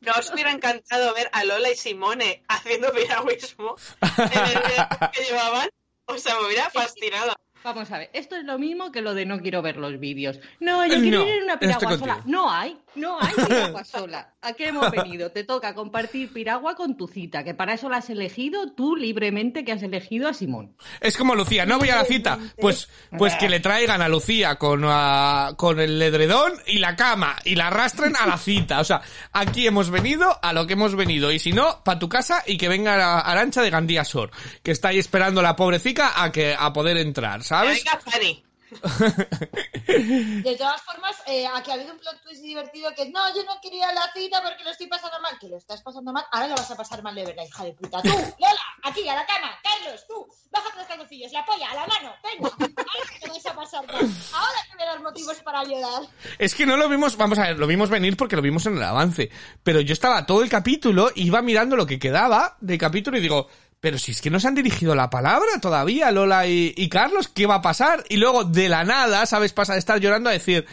¿No os hubiera encantado ver a Lola y Simone haciendo piragüismo en el video que llevaban? O sea, me hubiera fascinado. Vamos a ver, esto es lo mismo que lo de no quiero ver los vídeos. No, yo quiero No, ir en una piragua sola. No hay, no hay piragua sola. ¿A qué hemos venido? Te toca compartir piragua con tu cita, que para eso la has elegido tú libremente, que has elegido a Simón. Es como Lucía, no voy a la cita. Pues, pues que le traigan a Lucía con, ah, con el edredón y la cama y la arrastren a la cita. O sea, aquí hemos venido a lo que hemos venido. Y si no, pa' tu casa y que venga la Arancha de Gandía Sor, que está ahí esperando la pobrecita a que, a poder entrar, Que ¿sabes? venga Fanny. De todas formas, eh, aquí ha habido un plot twist divertido que no, yo no quería la cita porque lo estoy pasando mal. Que lo estás pasando mal, ahora lo vas a pasar mal de verdad, hija de puta. Tú, Lola, aquí a la cama, Carlos, tú, bájate los calzoncillos, la polla, a la mano, venga, ahora te vas a pasar mal. Ahora que me das motivos para llorar. Es que no lo vimos, vamos a ver, lo vimos venir porque lo vimos en el avance. Pero yo estaba todo el capítulo, iba mirando lo que quedaba de capítulo y digo, pero si es que no se han dirigido la palabra todavía, Lola y, y Carlos, ¿qué va a pasar? Y luego, de la nada, ¿sabes? Pasa de estar llorando a decir,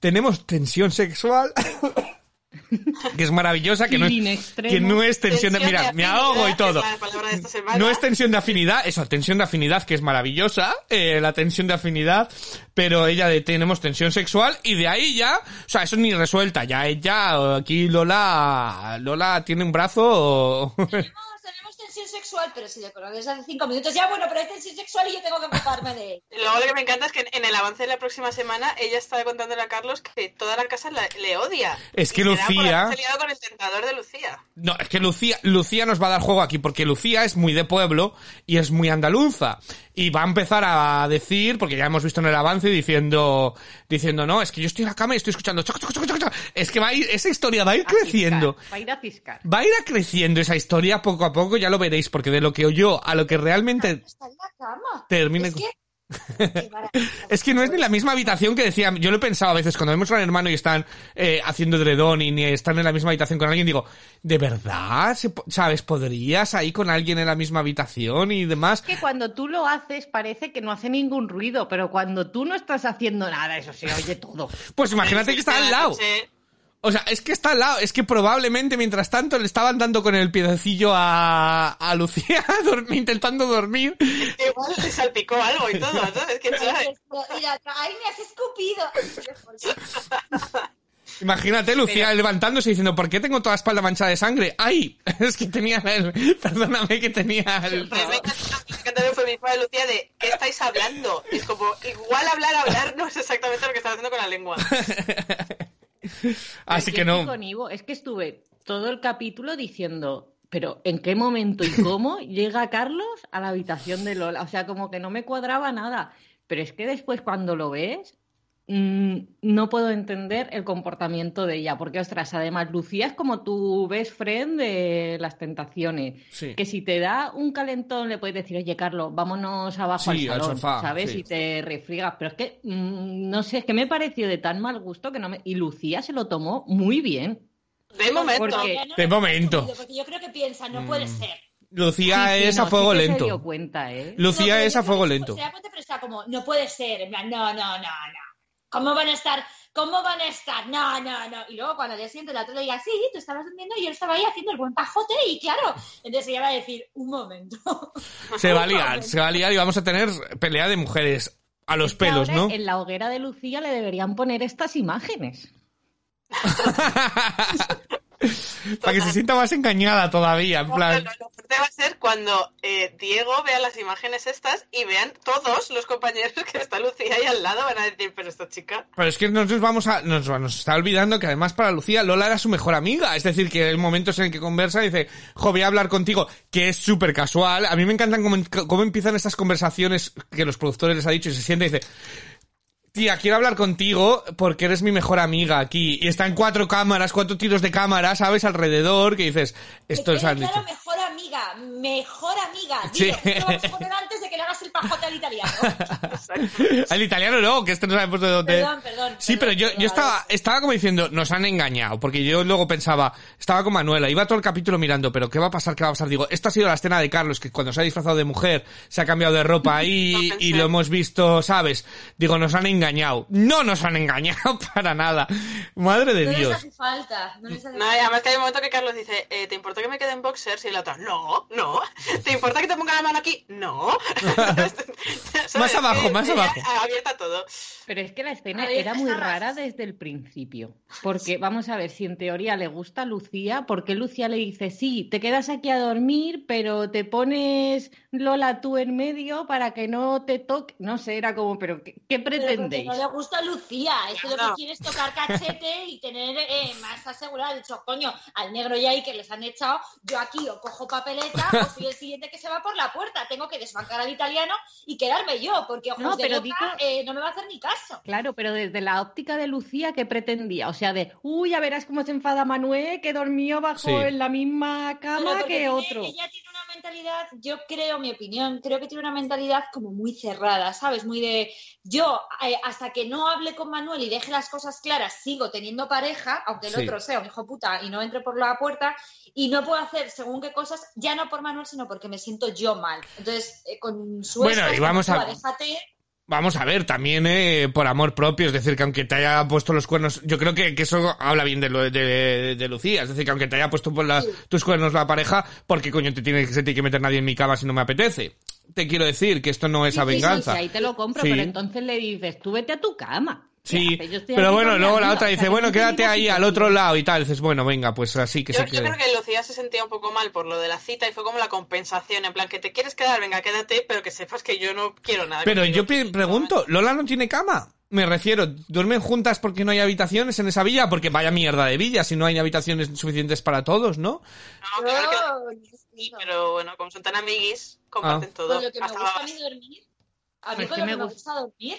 tenemos tensión sexual. que es maravillosa, que no es, extremo. que no es tensión de, mira, me afinidad, ahogo y todo. No es tensión de afinidad, eso, tensión de afinidad, que es maravillosa, eh, la tensión de afinidad, pero ella de tenemos tensión sexual y de ahí ya, o sea, eso ni resuelta, ya ella, aquí Lola, Lola tiene un brazo, Tenemos, tenemos tensión sexual, pero si le conoces hace cinco minutos, ya bueno, pero hay tensión sexual y yo tengo que ocuparme de él. Luego lo que me encanta es que en el avance de la próxima semana ella está contándole a Carlos que toda la casa la- le odia. Es que Y Lucía- liado con el tentador de Lucía. No, es que Lucía, Lucía nos va a dar juego aquí, porque Lucía es muy de pueblo y es muy andaluza. Y va a empezar a decir, porque ya hemos visto en el avance diciendo, diciendo, no, es que yo estoy en la cama y estoy escuchando choc, choc, choc, choc, choc". Es que va a ir, esa historia va a ir A creciendo. Va a ir a ciscar. Va a ir a creciendo esa historia poco a poco, ya lo veréis, porque de lo que oyó a lo que realmente termine... Es que... Es no es ni la misma habitación que decía. Yo lo he pensado a veces cuando vemos a un hermano y están eh, haciendo dredón y ni están en la misma habitación con alguien, digo, ¿de verdad? Se po- ¿Sabes? ¿Podrías ahí con alguien en la misma habitación y demás? que cuando tú lo haces parece que no hace ningún ruido, pero cuando tú no estás haciendo nada, eso se oye todo. Pues imagínate que está al lado. O sea, es que está al lado. Es que probablemente mientras tanto le estaban dando con el piececillo a, a Lucía intentando dormir. Igual le salpicó algo y todo, ¿sabes? ¿Quién sabe? Mira, ay, me has escupido. Imagínate Lucía levantándose y diciendo, ¿por qué tengo toda la espalda manchada de sangre? ¡Ay! Es que tenía el... Perdóname que tenía el... Me encanta me encanta el eufemismo de Lucía de ¿qué estáis hablando? Es como, igual hablar, hablar no es exactamente lo que estás haciendo con la lengua. Así que no. con Ivo, es que estuve todo el capítulo diciendo, pero ¿en qué momento y cómo llega Carlos a la habitación de Lola? O sea, como que no me cuadraba nada. Pero es que después cuando lo ves, mm, no puedo entender el comportamiento de ella. Porque, ostras, además, Lucía es como tu best friend de las tentaciones. Sí. Que si te da un calentón le puedes decir, oye, Carlos, vámonos abajo Sí, al al salón, sofá, ¿sabes? sí. Y te refriegas. Pero es que, mm, no sé, es que me pareció de tan mal gusto que no me... Y Lucía se lo tomó muy bien. De momento. Porque- De momento. Porque yo creo que piensa, no puede Mm. ser. Lucía Sí, sí, es no, a fuego sí que Se lento. dio cuenta, ¿eh? Lucía No, es a fuego lento. Se da cuenta, pero está como, no puede ser. En plan, no, no, no, no. ¿Cómo van a estar? ¿Cómo van a estar? No, no, no. Y luego cuando al día siguiente la otra le diga, sí, tú estabas durmiendo y yo estaba ahí haciendo el buen pajote y claro. Entonces ella va a decir, un momento. Se va a liar, se va a liar y vamos a tener pelea de mujeres a los pelos, ahora ¿no? En la hoguera de Lucía le deberían poner estas imágenes. Para que se sienta más engañada todavía, en Lo, plan... lo fuerte va a ser cuando eh, Diego vea las imágenes estas y vean todos los compañeros que está Lucía ahí al lado. Van a decir, pero esta chica. Pero es que nos vamos a, nos, nos está olvidando que además para Lucía Lola era su mejor amiga. Es decir, que hay momentos en el que conversa y dice, jo, voy a hablar contigo, que es súper casual. A mí me encantan cómo, cómo empiezan estas conversaciones que los productores les ha dicho y se siente y dice, tía, quiero hablar contigo porque eres mi mejor amiga aquí. Y están cuatro cámaras, cuatro tiros de cámara, ¿sabes? Alrededor, que dices, esto dicho. claro, mejor amiga, mejor amiga. Sí. Digo, esto lo vamos a poner antes de que le hagas el pajote al italiano. Al italiano no, que este no sabemos de dónde. Perdón, perdón, Sí, perdón, pero yo, perdón, yo estaba, estaba como diciendo, nos han engañado, porque yo luego pensaba, estaba con Manuela, iba todo el capítulo mirando, pero ¿qué va a pasar? ¿Qué va a pasar? Digo, esta ha sido la escena de Carlos, que cuando se ha disfrazado de mujer, se ha cambiado de ropa ahí y lo hemos visto, ¿sabes? Digo, nos han engañado. No nos han engañado para nada. Madre de No les Dios. hace falta. No les hace No, y además que hay un momento que Carlos dice, eh, ¿te importa que me quede en boxers? Y la otra, no, no. ¿Te importa que te ponga la mano aquí? No. Más abajo, Que más ella abajo. Abierta todo. Pero es que la escena era muy rara desde el principio. Porque vamos a ver, si en teoría le gusta a Lucía, ¿por qué Lucía le dice, sí, te quedas aquí a dormir, pero te pones Lola tú en medio para que no te toque? No sé, era como, pero ¿qué, qué Pero porque pretendéis? no le gusta a Lucía, es que lo que quiere es tocar cachete y tener eh, más asegurado. De hecho, coño, al negro y ahí que les han echado, yo aquí o cojo papeleta o soy el siguiente que se va por la puerta. Tengo que desbancar al italiano y quedarme yo, porque ojos No, de pero loca, digo- eh, no me va a hacer ni caso. Claro, pero desde la óptica de Lucía, ¿qué pretendía? O sea, de, uy, ya verás cómo se enfada Manuel, que dormió bajo Sí. en la misma cama que tiene- otro. Ella tiene una mentalidad, yo creo, mi opinión, creo que tiene una mentalidad como muy cerrada, ¿sabes? Muy de, yo eh, hasta que no hable con Manuel y deje las cosas claras, sigo teniendo pareja, aunque el Sí. otro sea un hijo puta y no entre por la puerta, y no puedo hacer según qué cosas, ya no por Manuel, sino porque me siento yo mal. Entonces, eh, con su Bueno, y vamos a- "Tía, Déjate, Vamos a ver, también eh, por amor propio, es decir, que aunque te haya puesto los cuernos, yo creo que, que eso habla bien de, lo, de, de Lucía, es decir, que aunque te haya puesto por la- tus cuernos la pareja, porque coño te tiene, se tiene que meter nadie en mi cama si no me apetece. Te quiero decir que esto no es a Sí, sí, sí, venganza. ahí te lo compro, pero entonces le dices, tú vete a tu cama. Sí? Yo pero bueno, luego la otra o sea, dice, bueno, no quédate ahí al otro lado y tal. Dices, bueno, venga, pues así que Yo, se yo quede. creo que Lucía se sentía un poco mal por lo de la cita y fue como la compensación, en plan que te quieres quedar, venga, quédate, pero que sepas que yo no quiero nada. Pero yo pregunto, ¿Lola no tiene cama? Me refiero, ¿duermen juntas porque no hay habitaciones en esa villa? Porque vaya mierda de villa si no hay habitaciones suficientes para todos, ¿no? No, claro que sí, pero bueno, como son tan amiguis, comparten Ah. todo. Con lo que me gusta a mí dormir, a mí con lo me que me gusta dormir,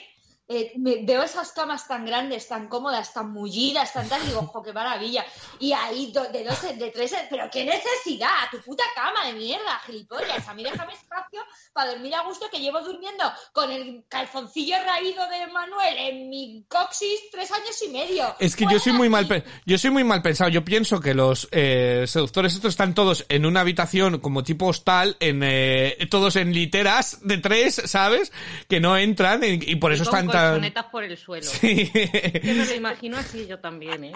eh, me- veo esas camas tan grandes, tan cómodas, tan mullidas, tan tal, y digo, ojo, qué maravilla. Y ahí do- de dos, de tres, pero qué necesidad, tu puta cama de mierda, gilipollas. A mí déjame espacio para dormir a gusto, que llevo durmiendo con el calzoncillo raído de Manuel en mi coxis tres años y medio. Es que yo soy muy mal, yo soy muy mal pensado. Yo pienso que los eh, seductores estos están todos en una habitación como tipo hostal, en eh, todos en literas de tres, ¿sabes? Que no entran y, y por eso están. Colchonetas por el suelo. Sí. Que me lo imagino así yo también, ¿eh?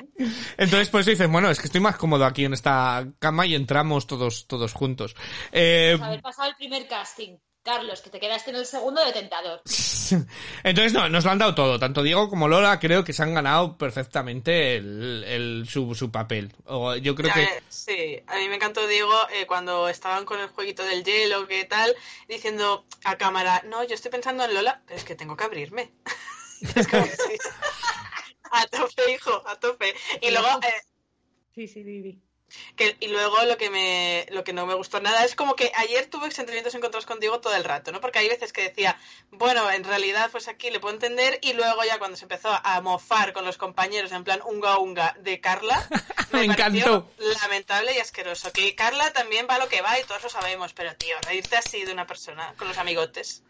Entonces por eso dicen, bueno, es que estoy más cómodo aquí en esta cama y entramos todos todos juntos. Eh, Haber pasado el primer casting. Carlos, que te quedaste en el segundo de tentador. Entonces, no, nos lo han dado todo. Tanto Diego como Lola creo que se han ganado perfectamente el, el- su, su papel. O yo creo Ya, que... eh, Sí, a mí me encantó Diego eh, cuando estaban con el jueguito del hielo, que tal, diciendo a cámara, no, yo estoy pensando en Lola, pero es que tengo que abrirme. es como, sí. A tope, hijo, a tope. Y luego, eh, Sí, sí, Vivi. Que, y luego lo que me lo que no me gustó nada es como que ayer tuve sentimientos encontrados con Diego todo el rato, ¿no? Porque hay veces que decía, bueno, en realidad pues aquí le puedo entender y luego ya cuando se empezó a mofar con los compañeros en plan unga unga de Carla, Me encantó. lamentable y asqueroso. Que Carla también va a lo que va y todos lo sabemos, pero tío, reírte así de una persona con los amigotes.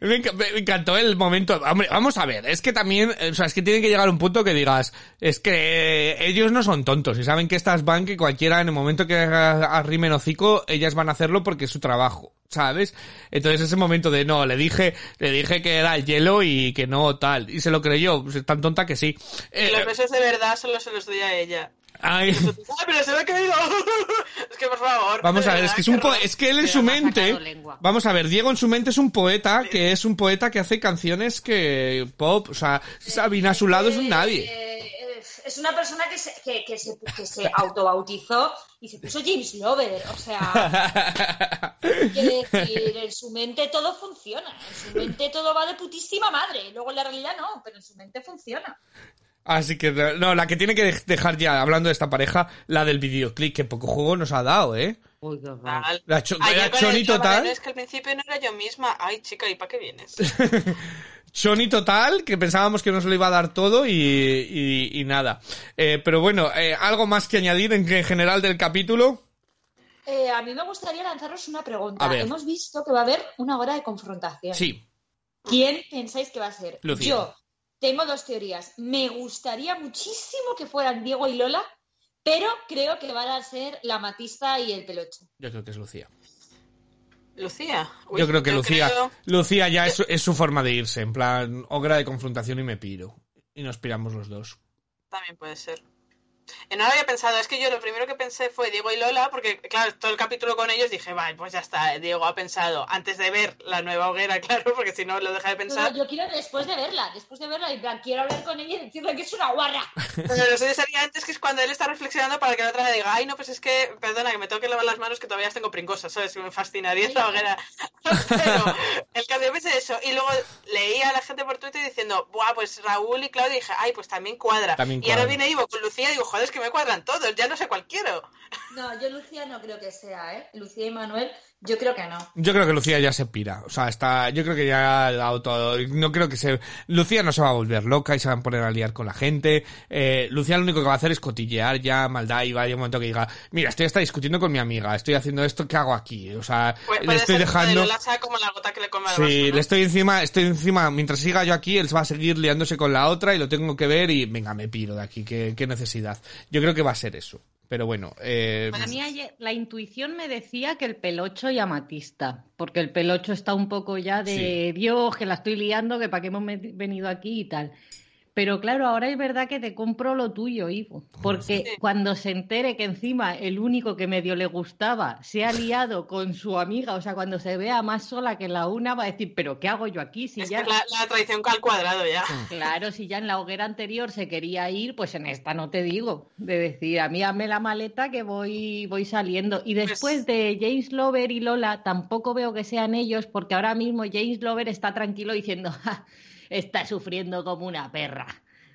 Me, enca- me encantó el momento. Hombre, vamos a ver, es que también, o sea, es que tiene que llegar un punto que digas, es que ellos no son tontos y saben que estas van que cualquiera en el momento que arrimen hocico, ellas van a hacerlo porque es su trabajo, ¿sabes? Entonces ese momento de no, le dije, le dije que era el hielo y que no tal, y se lo creyó, pues es tan tonta que sí. Eh, los besos de verdad solo se los doy a ella. Ay, ¡Ay, pero se me ha caído! es que por favor. Vamos a ver, es que es un po es que él en su mente, vamos a ver, Diego en su mente es un poeta que es un poeta que hace canciones que pop, o sea, Sabina a su lado es un nadie. Eh, es una persona que se, que, que se, que se autobautizó y se puso James Lover. O sea, quiere decir, en su mente todo funciona. En su mente todo va de putísima madre. Luego en la realidad no, pero en su mente funciona. Así que, no, la que tiene que dejar ya, hablando de esta pareja, la del videoclip, que poco juego nos ha dado, ¿eh? Uy, qué. La cho- la Choni chaval, total. Es que al principio no era yo misma. Ay, chica, ¿y para qué vienes? Sony total, que pensábamos que nos lo iba a dar todo y, y, y nada. Eh, pero bueno, eh, algo más que añadir en, en general del capítulo. Eh, a mí me gustaría lanzaros una pregunta. A ver. Hemos visto que va a haber una hora de confrontación. Sí, ¿Quién pensáis que va a ser? Lucía. Yo tengo dos teorías. Me gustaría muchísimo que fueran Diego y Lola, pero creo que van a ser la Matista y el Pelocho. yo creo que es Lucía. Lucía. Uy, yo creo que Lucía, creo- Lucía ya es, es su forma de irse, en plan, ogra de confrontación y me piro. Y nos piramos los dos. También puede ser. Eh, no lo había pensado, es que yo lo primero que pensé fue Diego y Lola, porque claro, todo el capítulo con ellos dije, vale, pues ya está, Diego ha pensado antes de ver la nueva hoguera, claro, porque si no lo deja de pensar. no, yo quiero después de verla, después de verla, y plan, quiero hablar con ella y decirle que es una guarra. Pero lo suyo sería antes que es cuando él está reflexionando para que la otra le diga, ay, no, pues es que, perdona, que me tengo que lavar las manos que todavía las tengo pringosas, ¿sabes? Que me fascinaría esa hoguera. Pero el caso yo pensé eso. Y luego leía a la gente por Twitter diciendo, buah, pues Raúl y Claudia, y dije, ay, pues también cuadra. También y ahora cuadra. viene Ivo con Lucía y digo, es que me cuadran todos, ya no sé cuál quiero. No, yo Lucía no creo que sea, ¿eh? Lucía y Manuel, yo creo que no. Yo creo que Lucía ya se pira. O sea, está, yo creo que ya ha dado todo. No creo que se, Lucía no se va a volver loca y se va a poner a liar con la gente. Eh, Lucía lo único que va a hacer es cotillear ya, maldad, y va a llegar un momento que diga, mira, estoy hasta discutiendo con mi amiga, estoy haciendo esto, ¿qué hago aquí? O sea, Pu- le estoy dejando... Lola sea como la gota que le come al Sí, vaso, ¿no? le estoy encima, estoy encima, mientras siga yo aquí, él va a seguir liándose con la otra y lo tengo que ver y venga, me piro de aquí, qué, qué necesidad. Yo creo que va a ser eso. Pero bueno, eh, A mí ayer- la intuición me decía que el pelocho y Amatista, porque el pelocho está un poco ya de Dios, que la estoy liando, que para qué hemos venido aquí y tal. Pero claro, ahora es verdad que te compro lo tuyo, Ivo. Porque Sí. cuando se entere que encima el único que medio le gustaba se ha liado con su amiga, o sea, cuando se vea más sola que la una, va a decir, ¿pero qué hago yo aquí? Si Es ya, que la, la traición al cuadrado ya. claro, si ya en la hoguera anterior se quería ir, pues en esta no te digo. De decir, a mí hazme la maleta que voy, voy saliendo. Y Pues después de James Lover y Lola, tampoco veo que sean ellos, porque ahora mismo James Lover está tranquilo diciendo, "Ja, está sufriendo como una perra.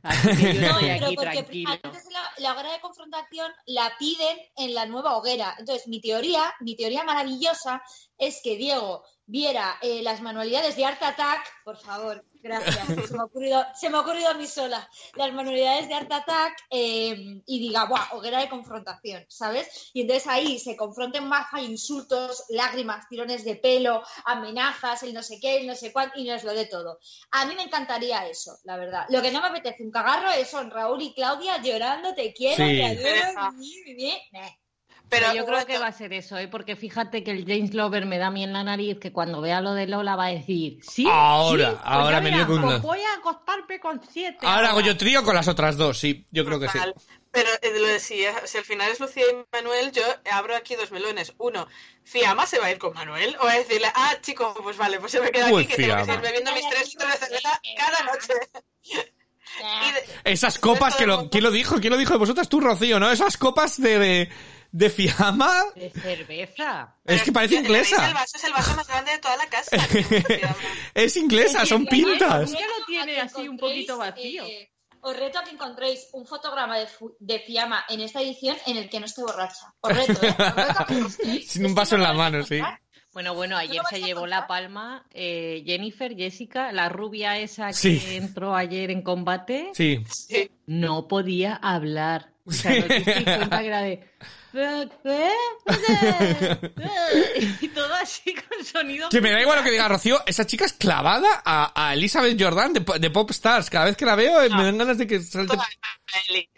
Así que yo No, estoy pero aquí porque tranquilo. antes la, la hoguera de confrontación la piden en la nueva hoguera. Entonces, mi teoría, mi teoría maravillosa es que Diego viera eh, las manualidades de Art Attack, por favor, gracias, se me ha ocurrido, se me ha ocurrido a mí sola, las manualidades de Art Attack eh, y diga, ¡buah! Hoguera de confrontación, ¿sabes? Y entonces ahí se confronten más, hay insultos, lágrimas, tirones de pelo, amenazas, el no sé qué, el no sé cuánto, y nos lo de todo. A mí me encantaría eso, la verdad. Lo que no me apetece un cagarro es son Raúl y Claudia llorando, te quiero, Sí. te adoro, Pero Pero yo creo que va a ser eso, ¿eh? porque fíjate que el James Lover me da a mí en la nariz que cuando vea lo de Lola va a decir, sí, Ahora, sí, pues ahora me dio con pues una- voy a acostarme con siete. Ahora hago yo trío con las otras dos, sí, yo creo que sí. Pero eh, lo de si, si al final es Lucía y Manuel, yo abro aquí dos melones. Uno, ¿Fiamma se va a ir con Manuel? O a decirle, ah, chico, pues vale, pues se me queda Uy, aquí que tengo que Fiamma. seguir bebiendo mis tres litros de cerveza cada noche. De- Esas copas que lo, ¿quién lo dijo? ¿Quién lo dijo de vosotras? Tú, Rocío, ¿no? Esas copas de, de, de fiamma. De cerveza. Es que parece ¿Veis El inglesa. vaso es el vaso más grande de toda la casa. Es inglesa, son pintas. ¿Por qué lo tiene así un poquito vacío? eh, os reto a que encontréis un fotograma de, de Fiamma en esta edición en el que no esté borracha. Os reto, ¿eh? Os reto a que. Sin un Es que vaso en la mano, sí. Bueno, bueno, ayer se llevó la palma eh, Jennifer, Jessica, la rubia esa que Sí. entró ayer en combate, Sí. Sí. no podía hablar. O sea, no te diste cuenta que era de... "¿Qué? ¿Qué? Y todo así con sonido... Que me da igual lo que diga Rocío, esa chica es clavada a, a Elizabeth Jordan de, de Pop Stars. Cada vez que la veo eh, me dan ganas de que salte.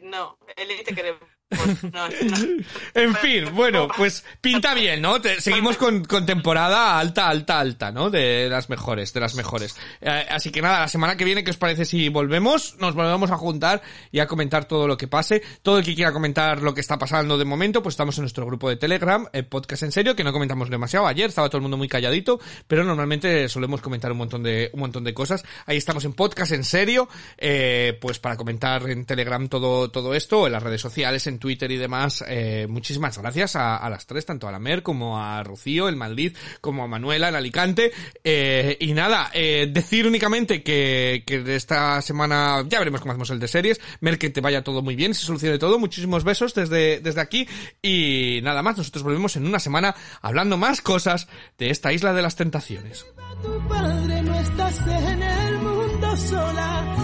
No, Eli te queremos. En fin, bueno, pues pinta bien, ¿no? Te- seguimos con, temporada alta, alta, alta, ¿no? De las mejores, de las mejores. Eh, así que nada, la semana que viene, ¿qué os parece si volvemos? Nos volvemos a juntar y a comentar todo lo que pase. Todo el que quiera comentar lo que está pasando de momento, pues estamos en nuestro grupo de Telegram, eh, Podcast en Serio, que no comentamos demasiado. Ayer estaba todo el mundo muy calladito, pero normalmente solemos comentar un montón de, un montón de cosas. Ahí estamos en Podcast en Serio, eh, pues para comentar en Telegram todo, todo esto, en las redes sociales, en Twitter y demás. Eh, muchísimas gracias a, a las tres, tanto a la Mer como a Rocío en Madrid, como a Manuela en Alicante. Eh, y nada, eh, decir únicamente que, que de esta semana ya veremos cómo hacemos el de series. Mer, que te vaya todo muy bien, se solucione todo. Muchísimos besos desde, desde aquí. Y nada más, nosotros volvemos en una semana hablando más cosas de esta isla de las tentaciones. tu padre, no estás en el mundo sola.